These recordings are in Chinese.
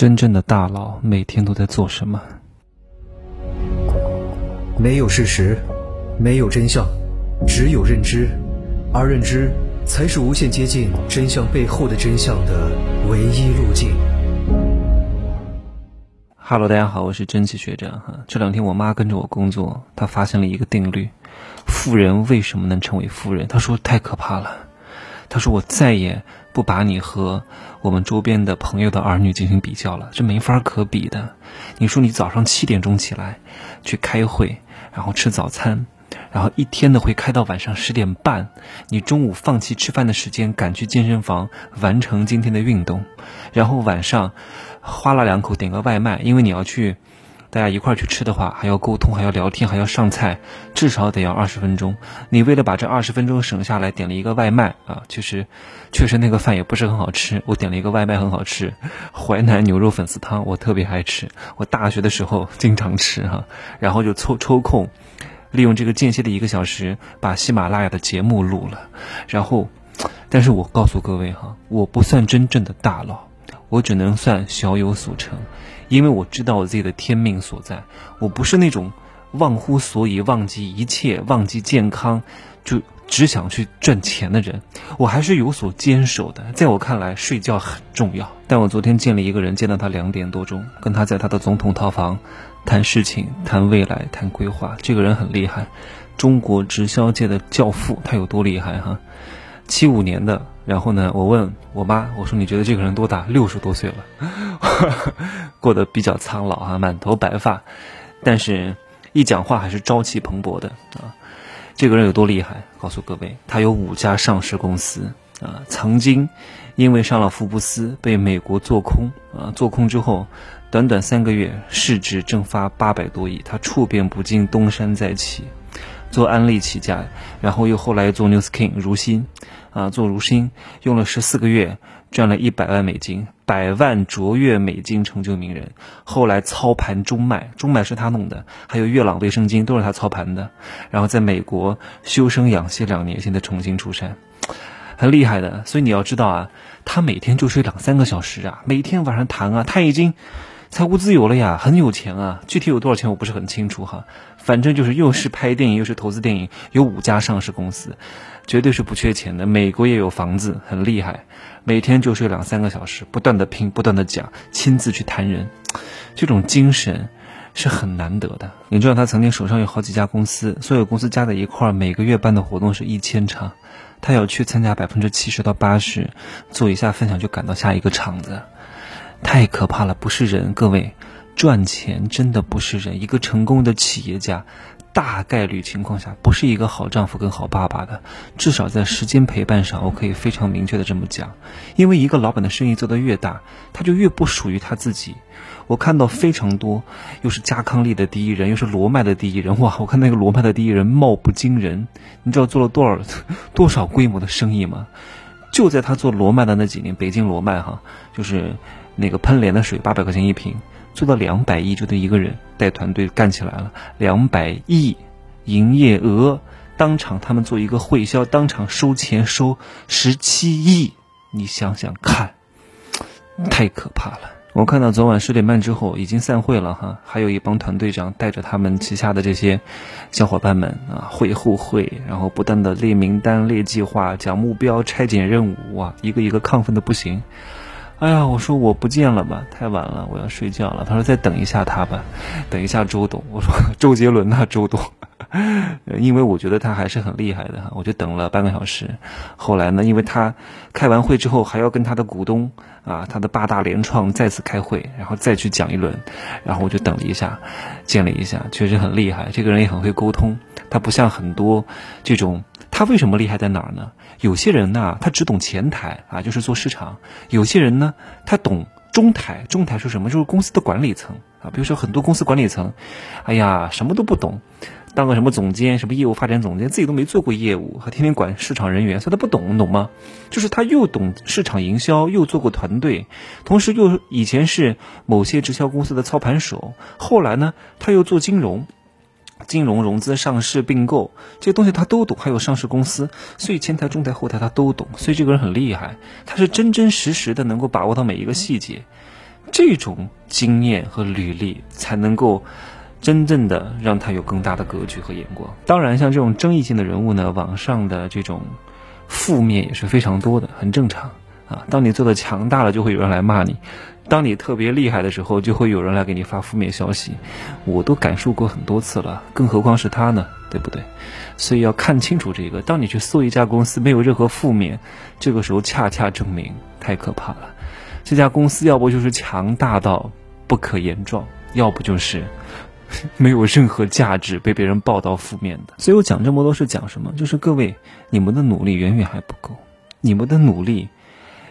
真正的大佬每天都在做什么？没有事实，没有真相，只有认知，而认知才是无限接近真相背后的真相的唯一路径。Hello，大家好，我是蒸汽学长哈。这两天我妈跟着我工作，她发现了一个定律：富人为什么能成为富人？她说太可怕了。他说我再也不把你和我们周边的朋友的儿女进行比较了，这没法可比的。你说你早上七点钟起来去开会，然后吃早餐，然后一天的会开到晚上十点半，你中午放弃吃饭的时间赶去健身房完成今天的运动，然后晚上花了两口点个外卖，因为你要去。大家一块儿去吃的话，还要沟通，还要聊天，还要上菜，至少得要二十分钟。你为了把这二十分钟省下来，点了一个外卖啊，其实确实那个饭也不是很好吃。我点了一个外卖，很好吃，淮南牛肉粉丝汤，我特别爱吃。我大学的时候经常吃哈，然后就抽抽空，利用这个间歇的一个小时，把喜马拉雅的节目录了。然后，但是我告诉各位哈，我不算真正的大佬，我只能算小有所成。因为我知道我自己的天命所在，我不是那种忘乎所以、忘记一切、忘记健康，就只想去赚钱的人。我还是有所坚守的。在我看来，睡觉很重要。但我昨天见了一个人，见到他两点多钟，跟他在他的总统套房谈事情、谈未来、谈规划。这个人很厉害，中国直销界的教父。他有多厉害哈？七五年的。然后呢，我问我妈，我说你觉得这个人多大？六十多岁了，过得比较苍老啊，满头白发，但是一讲话还是朝气蓬勃的啊。这个人有多厉害？告诉各位，他有五家上市公司啊，曾经因为上了福布斯被美国做空啊，做空之后，短短三个月市值蒸发八百多亿，他处变不惊，东山再起。做安利起家，然后又后来做 New Skin 如新，啊，做如新用了十四个月，赚了一百万美金，百万卓越美金成就名人。后来操盘中脉，中脉是他弄的，还有月朗卫生巾都是他操盘的。然后在美国修身养息两年，现在重新出山，很厉害的。所以你要知道啊，他每天就睡两三个小时啊，每天晚上谈啊，他已经。财务自由了呀，很有钱啊！具体有多少钱我不是很清楚哈，反正就是又是拍电影又是投资电影，有五家上市公司，绝对是不缺钱的。美国也有房子，很厉害。每天就睡两三个小时，不断的拼，不断的讲，亲自去谈人，这种精神是很难得的。你知道他曾经手上有好几家公司，所有公司加在一块儿，每个月办的活动是一千场，他要去参加百分之七十到八十，做一下分享就赶到下一个场子。太可怕了，不是人，各位，赚钱真的不是人。一个成功的企业家，大概率情况下不是一个好丈夫跟好爸爸的，至少在时间陪伴上，我可以非常明确的这么讲。因为一个老板的生意做得越大，他就越不属于他自己。我看到非常多，又是加康利的第一人，又是罗麦的第一人，哇！我看那个罗麦的第一人貌不惊人，你知道做了多少多少规模的生意吗？就在他做罗麦的那几年，北京罗麦哈，就是。那个喷脸的水八百块钱一瓶，做到两百亿就得一个人带团队干起来了。两百亿营业额，当场他们做一个会销，当场收钱收十七亿，你想想看，太可怕了。我看到昨晚十点半之后已经散会了哈，还有一帮团队长带着他们旗下的这些小伙伴们啊会后会，然后不断的列名单、列计划、讲目标、拆解任务，哇，一个一个亢奋的不行。哎呀，我说我不见了吧，太晚了，我要睡觉了。他说再等一下他吧，等一下周董。我说 周杰伦呐，周董，因为我觉得他还是很厉害的哈。我就等了半个小时，后来呢，因为他开完会之后还要跟他的股东啊，他的八大联创再次开会，然后再去讲一轮，然后我就等了一下，见了一下，确实很厉害。这个人也很会沟通，他不像很多这种。他为什么厉害在哪儿呢？有些人呢，他只懂前台啊，就是做市场；有些人呢，他懂中台。中台是什么？就是公司的管理层啊。比如说很多公司管理层，哎呀，什么都不懂，当个什么总监、什么业务发展总监，自己都没做过业务，还天天管市场人员，所以他不懂，懂吗？就是他又懂市场营销，又做过团队，同时又以前是某些直销公司的操盘手，后来呢，他又做金融。金融融资、上市并购这些东西他都懂，还有上市公司，所以前台、中台、后台他都懂，所以这个人很厉害，他是真真实实的能够把握到每一个细节。这种经验和履历才能够真正的让他有更大的格局和眼光。当然，像这种争议性的人物呢，网上的这种负面也是非常多的，很正常啊。当你做的强大了，就会有人来骂你；当你特别厉害的时候，就会有人来给你发负面消息。我都感受过很多次了，更何况是他呢？对不对？所以要看清楚这个。当你去搜一家公司没有任何负面，这个时候恰恰证明太可怕了。这家公司要不就是强大到不可言状，要不就是 没有任何价值，被别人报道负面的。所以我讲这么多是讲什么？就是各位，你们的努力远远还不够，你们的努力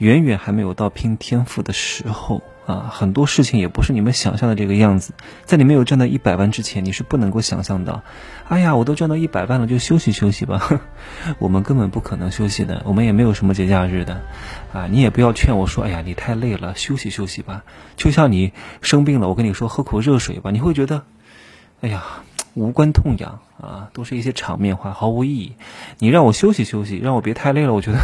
远远还没有到拼天赋的时候。啊，很多事情也不是你们想象的这个样子。在你没有赚到一百万之前，你是不能够想象到，哎呀，我都赚到一百万了，就休息休息吧。我们根本不可能休息的，我们也没有什么节假日的。啊，你也不要劝我说，哎呀，你太累了，休息休息吧。就像你生病了，我跟你说喝口热水吧，你会觉得，哎呀。无关痛痒啊，都是一些场面话，毫无意义。你让我休息休息，让我别太累了，我觉得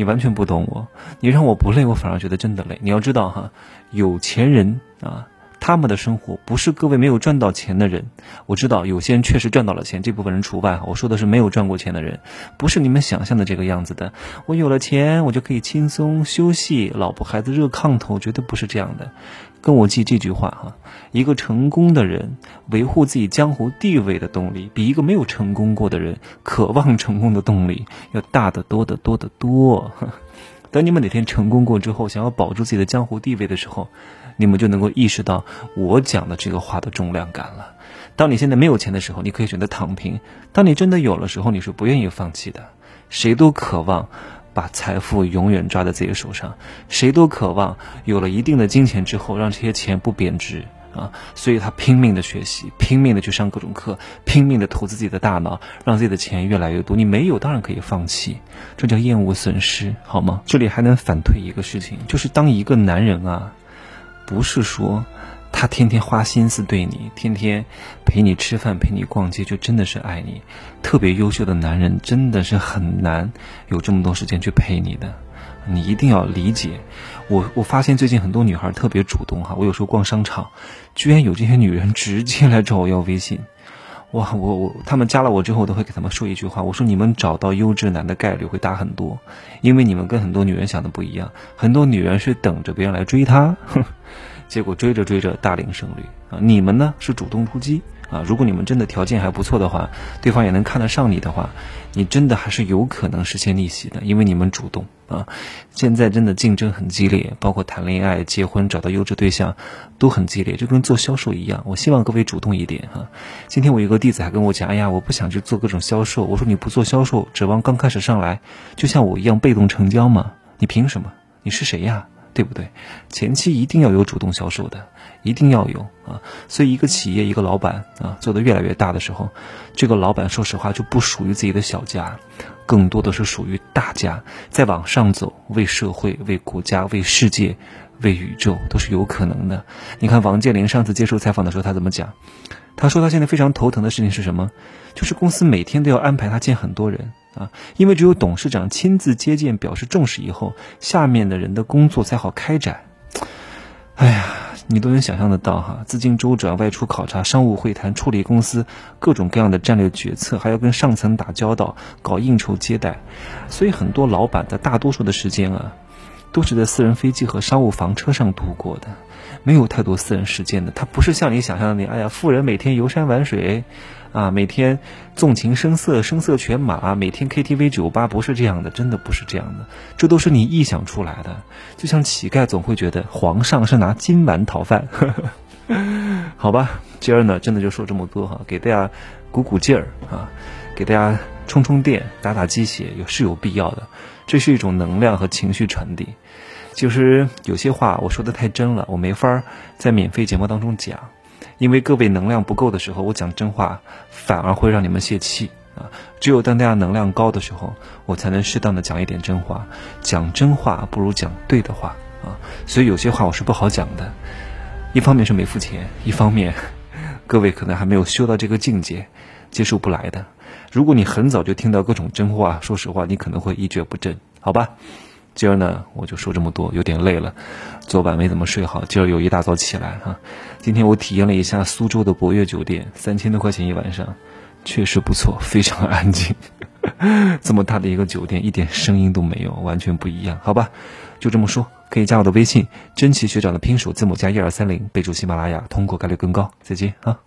你完全不懂我。你让我不累，我反而觉得真的累。你要知道哈，有钱人啊，他们的生活不是各位没有赚到钱的人。我知道有些人确实赚到了钱，这部分人除外。我说的是没有赚过钱的人，不是你们想象的这个样子的。我有了钱，我就可以轻松休息，老婆孩子热炕头，绝对不是这样的。跟我记这句话哈，一个成功的人维护自己江湖地位的动力，比一个没有成功过的人渴望成功的动力要大得多得多得多。等你们哪天成功过之后，想要保住自己的江湖地位的时候，你们就能够意识到我讲的这个话的重量感了。当你现在没有钱的时候，你可以选择躺平；当你真的有了时候，你是不愿意放弃的。谁都渴望。把财富永远抓在自己手上，谁都渴望有了一定的金钱之后，让这些钱不贬值啊！所以他拼命的学习，拼命的去上各种课，拼命的投资自己的大脑，让自己的钱越来越多。你没有，当然可以放弃，这叫厌恶损失，好吗？这里还能反推一个事情，就是当一个男人啊，不是说。他天天花心思对你，天天陪你吃饭、陪你逛街，就真的是爱你。特别优秀的男人真的是很难有这么多时间去陪你的，你一定要理解。我我发现最近很多女孩特别主动哈，我有时候逛商场，居然有这些女人直接来找我要微信。哇，我我他们加了我之后，我都会给他们说一句话，我说你们找到优质男的概率会大很多，因为你们跟很多女人想的不一样，很多女人是等着别人来追她。结果追着追着大龄剩女啊！你们呢是主动出击啊！如果你们真的条件还不错的话，对方也能看得上你的话，你真的还是有可能实现逆袭的，因为你们主动啊！现在真的竞争很激烈，包括谈恋爱、结婚、找到优质对象都很激烈，就跟做销售一样。我希望各位主动一点哈！今天我有个弟子还跟我讲：“哎呀，我不想去做各种销售。”我说：“你不做销售，指望刚开始上来就像我一样被动成交吗？你凭什么？你是谁呀？”对不对？前期一定要有主动销售的，一定要有啊。所以一个企业一个老板啊，做得越来越大的时候，这个老板说实话就不属于自己的小家，更多的是属于大家。再往上走，为社会、为国家、为世界、为宇宙都是有可能的。你看王健林上次接受采访的时候，他怎么讲？他说他现在非常头疼的事情是什么？就是公司每天都要安排他见很多人。啊，因为只有董事长亲自接见、表示重视以后，下面的人的工作才好开展。哎呀，你都能想象得到哈，资金周转、外出考察、商务会谈、处理公司各种各样的战略决策，还要跟上层打交道、搞应酬接待，所以很多老板的大多数的时间啊，都是在私人飞机和商务房车上度过的。没有太多私人时间的，他不是像你想象的那，哎呀，富人每天游山玩水，啊，每天纵情声色，声色犬马，每天 KTV 酒吧，不是这样的，真的不是这样的，这都是你臆想出来的。就像乞丐总会觉得皇上是拿金碗讨饭，好吧，今儿呢，真的就说这么多哈，给大家鼓鼓劲儿啊，给大家充充电，打打鸡血，有是有必要的，这是一种能量和情绪传递。就是有些话我说的太真了，我没法在免费节目当中讲，因为各位能量不够的时候，我讲真话反而会让你们泄气啊。只有当大家能量高的时候，我才能适当的讲一点真话。讲真话不如讲对的话啊，所以有些话我是不好讲的。一方面是没付钱，一方面各位可能还没有修到这个境界，接受不来的。如果你很早就听到各种真话，说实话，你可能会一蹶不振，好吧？今儿呢，我就说这么多，有点累了，昨晚没怎么睡好，今儿又一大早起来哈。今天我体验了一下苏州的博悦酒店，三千多块钱一晚上，确实不错，非常安静。这么大的一个酒店，一点声音都没有，完全不一样，好吧？就这么说，可以加我的微信，真奇学长的拼手字母加一二三零，备注喜马拉雅，通过概率更高。再见啊！